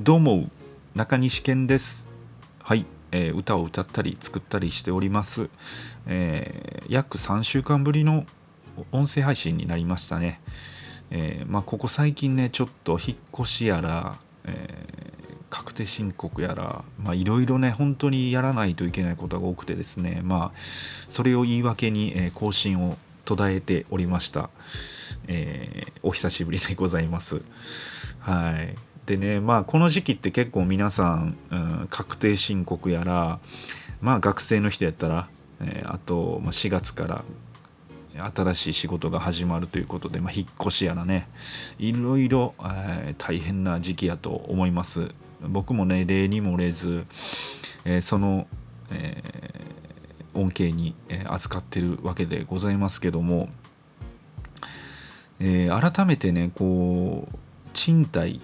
どうも中西健です。はい、えー歌を歌ったり作ったりしております、えー約3週間ぶりの音声配信になりましたね、えーまあここ最近ねちょっと引っ越しやら、え確定申告やらまあいろいろね本当にやらないといけないことが多くてですね。まあそれを言い訳に、えー更新を途絶えておりました、えお久しぶりでございます。はい。でねまあこの時期って結構皆さん、うん確定申告やらまあ学生の人やったら、えーあと、まあ、4月から新しい仕事が始まるということで、まあ、引っ越しやらねいろいろ、えー大変な時期やと思います。僕もね例にもれず、えーその、えー恩恵に、えー預かってるわけでございますけども、え改めてねこう賃貸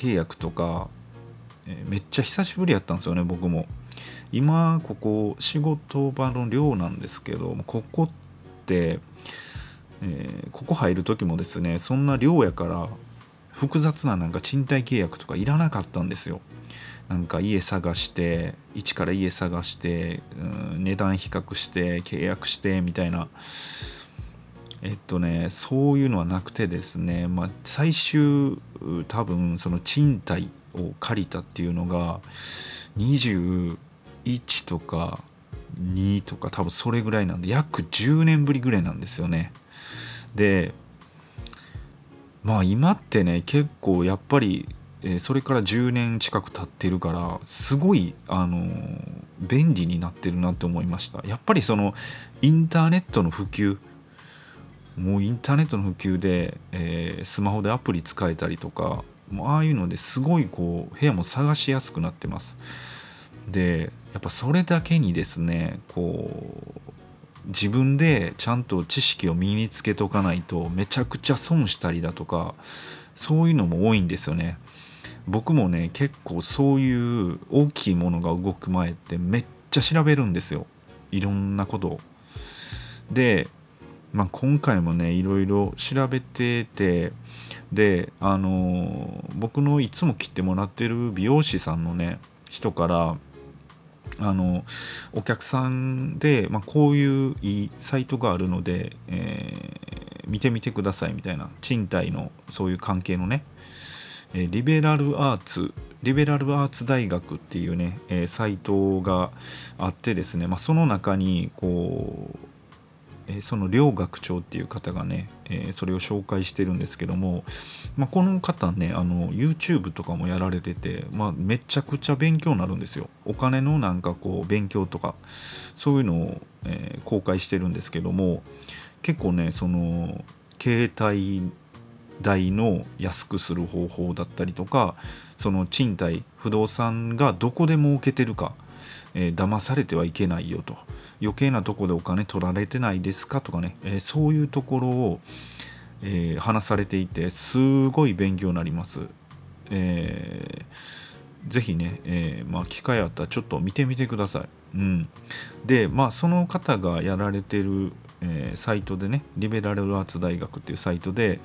契約とか、えめっちゃ久しぶりやったんですよね僕も。今ここ仕事場の寮なんですけどここって、えーここ入る時もですねそんな寮やから複雑ななんか賃貸契約とかいらなかったんですよ。なんか家探して一から家探して、うん値段比較して契約してみたいな。えっとねそういうのはなくてですね、まあ、最終多分その賃貸を借りたっていうのが21とか2とか多分それぐらいなんで約10年ぶりぐらいなんですよね。でまあ今ってね結構やっぱり、それから10年近く経ってるからすごいあの便利になってるなって思いました。やっぱりそのインターネットの普及もうインターネットの普及で、えースマホでアプリ使えたりとかもうああいうのですごいこう部屋も探しやすくなってます。でやっぱそれだけにですねこう自分でちゃんと知識を身につけとかないとめちゃくちゃ損したりだとかそういうのも多いんですよね。僕もね結構そういう大きいものが動く前ってめっちゃ調べるんですよ。いろんなことを。で、まあ、今回もねいろいろ調べててであの僕のいつも切ってもらってる美容師さんのね人からあのお客さんで、まあ、こういういいサイトがあるので、えー見てみてくださいみたいな賃貸のそういう関係のね、えリベラルアーツリベラルアーツ大学っていうね、えサイトがあってですね、まあ、その中にこうえその両学長っていう方がね、えそれを紹介してるんですけども、まあ、この方ねあの YouTube とかもやられてて、まあ、めちゃくちゃ勉強になるんですよ。お金のなんかこう勉強とかそういうのを、え公開してるんですけども結構ねその携帯代の安くする方法だったりとかその賃貸不動産がどこで儲けてるか、えー騙されてはいけないよと。余計なとこでお金取られてないですか？とかね、えーそういうところを、えー話されていてすごい勉強になります。えーぜひね、えーまあ、機会あったらちょっと見てみてください。うん、でまあその方がやられてる、えーサイトでねリベラルアーツ大学っていうサイトで、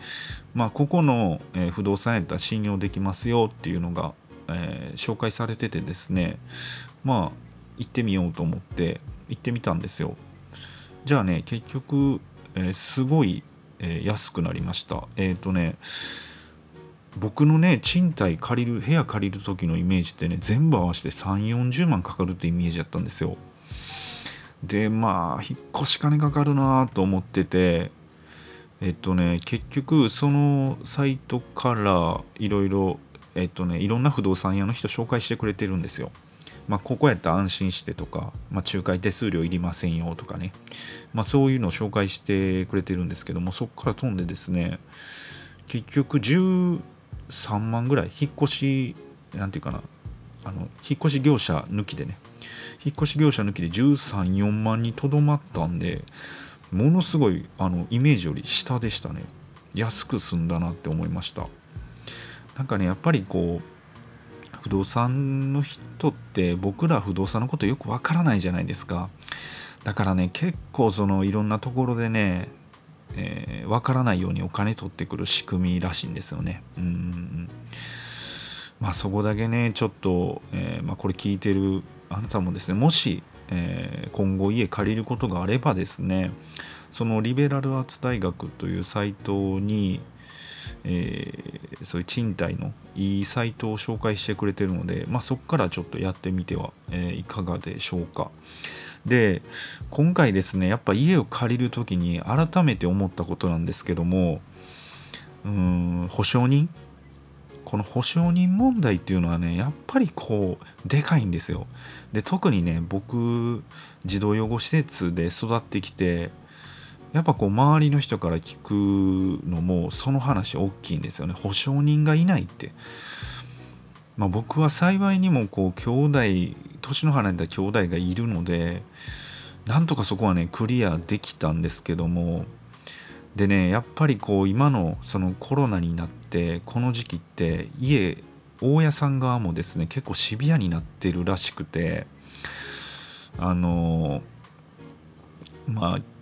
まあ、ここの、え不動産やったら信用できますよっていうのが、え紹介されててですねまあ行ってみようと思って行ってみたんですよ。じゃあね結局、えーすごい、えー安くなりました。えっ、とね僕のね賃貸借りる部屋借りる時のイメージってね全部合わせて3 4 0万かかるってイメージだったんですよでまあ引っ越し金かかるなと思っててえっとね結局そのサイトからいろいろえっとねいろんな不動産屋の人紹介してくれてるんですよまあ、ここやったら安心してとか、まあ、仲介手数料いりませんよとかね、まあ、そういうのを紹介してくれてるんですけどもそこから飛んでですね結局13万ぐらい引っ越しなんていうかなあの引っ越し業者抜きでね引っ越し業者抜きで134万にとどまったんでものすごいあのイメージより下でしたね。安く済んだなって思いました。なんかねやっぱりこう不動産の人って僕ら不動産のことよくわからないじゃないですかだからね結構そのいろんなところでねえーわからないようにお金取ってくる仕組みらしいんですよね。うんうんうんまあ、そこだけねちょっと、えー、まあ、これ聞いてるあなたもですねもし、えー、今後家借りることがあればですねそのリベラルアーツ大学というサイトに、えー、そういう賃貸のいいサイトを紹介してくれてるので、まあ、そこからちょっとやってみては、えー、いかがでしょうか。で今回ですねやっぱ家を借りる時に改めて思ったことなんですけどもうん保証人？この保証人問題っていうのはねやっぱりこうでかいんですよ。で特にね僕児童養護施設で育ってきてやっぱこう周りの人から聞くのもその話大きいんですよね。保証人がいないって。まあ、僕は幸いにもこう兄弟年の離れた兄弟がいるのでなんとかそこはねクリアできたんですけども。でねやっぱりこう今のそのコロナになってこの時期って家大家さん側もですね結構シビアになってるらしくて。あのまあ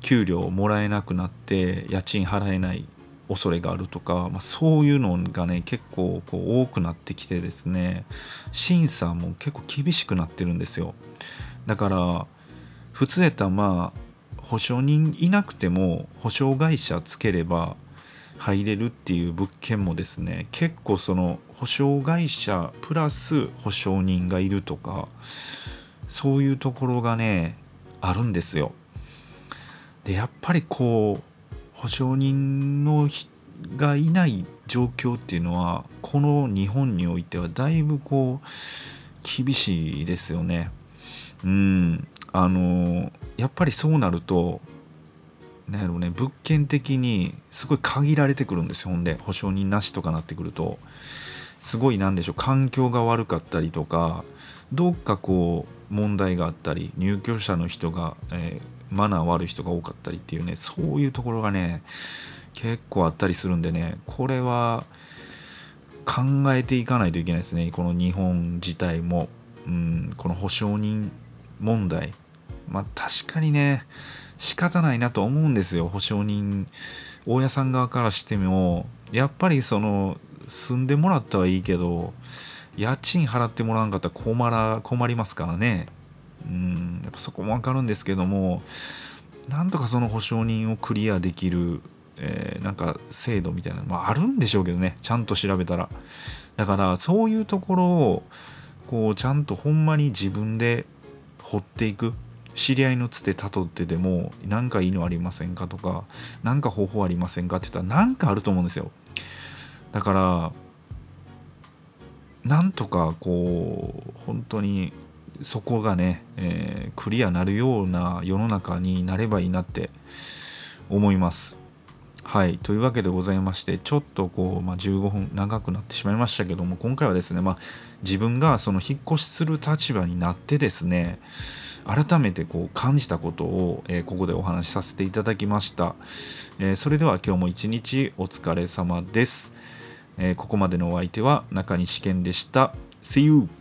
給料もらえなくなって家賃払えない恐れがあるとか、まあ、そういうのがね結構こう多くなってきてですね審査も結構厳しくなってるんですよだから普通やったらまあ保証人いなくても保証会社つければ入れるっていう物件もですね結構その保証会社プラス保証人がいるとかそういうところがねあるんですよ。でやっぱりこう保証人のがいない状況っていうのはこの日本においてはだいぶこう厳しいですよね。うん。あのやっぱりそうなるとなんやろうね物件的にすごい限られてくるんですよ。ほんで保証人なしとかなってくると。すごいなんでしょう環境が悪かったりとかどっかこう問題があったり入居者の人が、えーマナー悪い人が多かったりっていうねそういうところがね結構あったりするんでねこれは考えていかないといけないですね。この日本自体も、うん、この保証人問題。まあ確かにね仕方ないなと思うんですよ。保証人大家さん側からしても。やっぱりその住んでもらったはいいけど家賃払ってもらわんかったら困ら困りますからね。うんやっぱそこも分かるんですけどもなんとかその保証人をクリアできる、えー、なんか制度みたいなのもあるんでしょうけどねちゃんと調べたら。だからそういうところをこうちゃんとほんまに自分で掘っていく知り合いのつてたどってでも何かいいのありませんかとか何か方法ありませんかって言ったら何かあると思うんですよ。だからなんとかこう本当にそこがね、えー、クリアなるような世の中になればいいなって思います。はい。というわけでございまして、ちょっとこう、まあ、15分長くなってしまいましたけども、今回はですね、まあ、自分がその引っ越しする立場になってですね、改めてこう感じたことを、えー、ここでお話しさせていただきました。えー、それでは今日も一日お疲れ様です。え、ここまでのお相手は中西健でした。See you!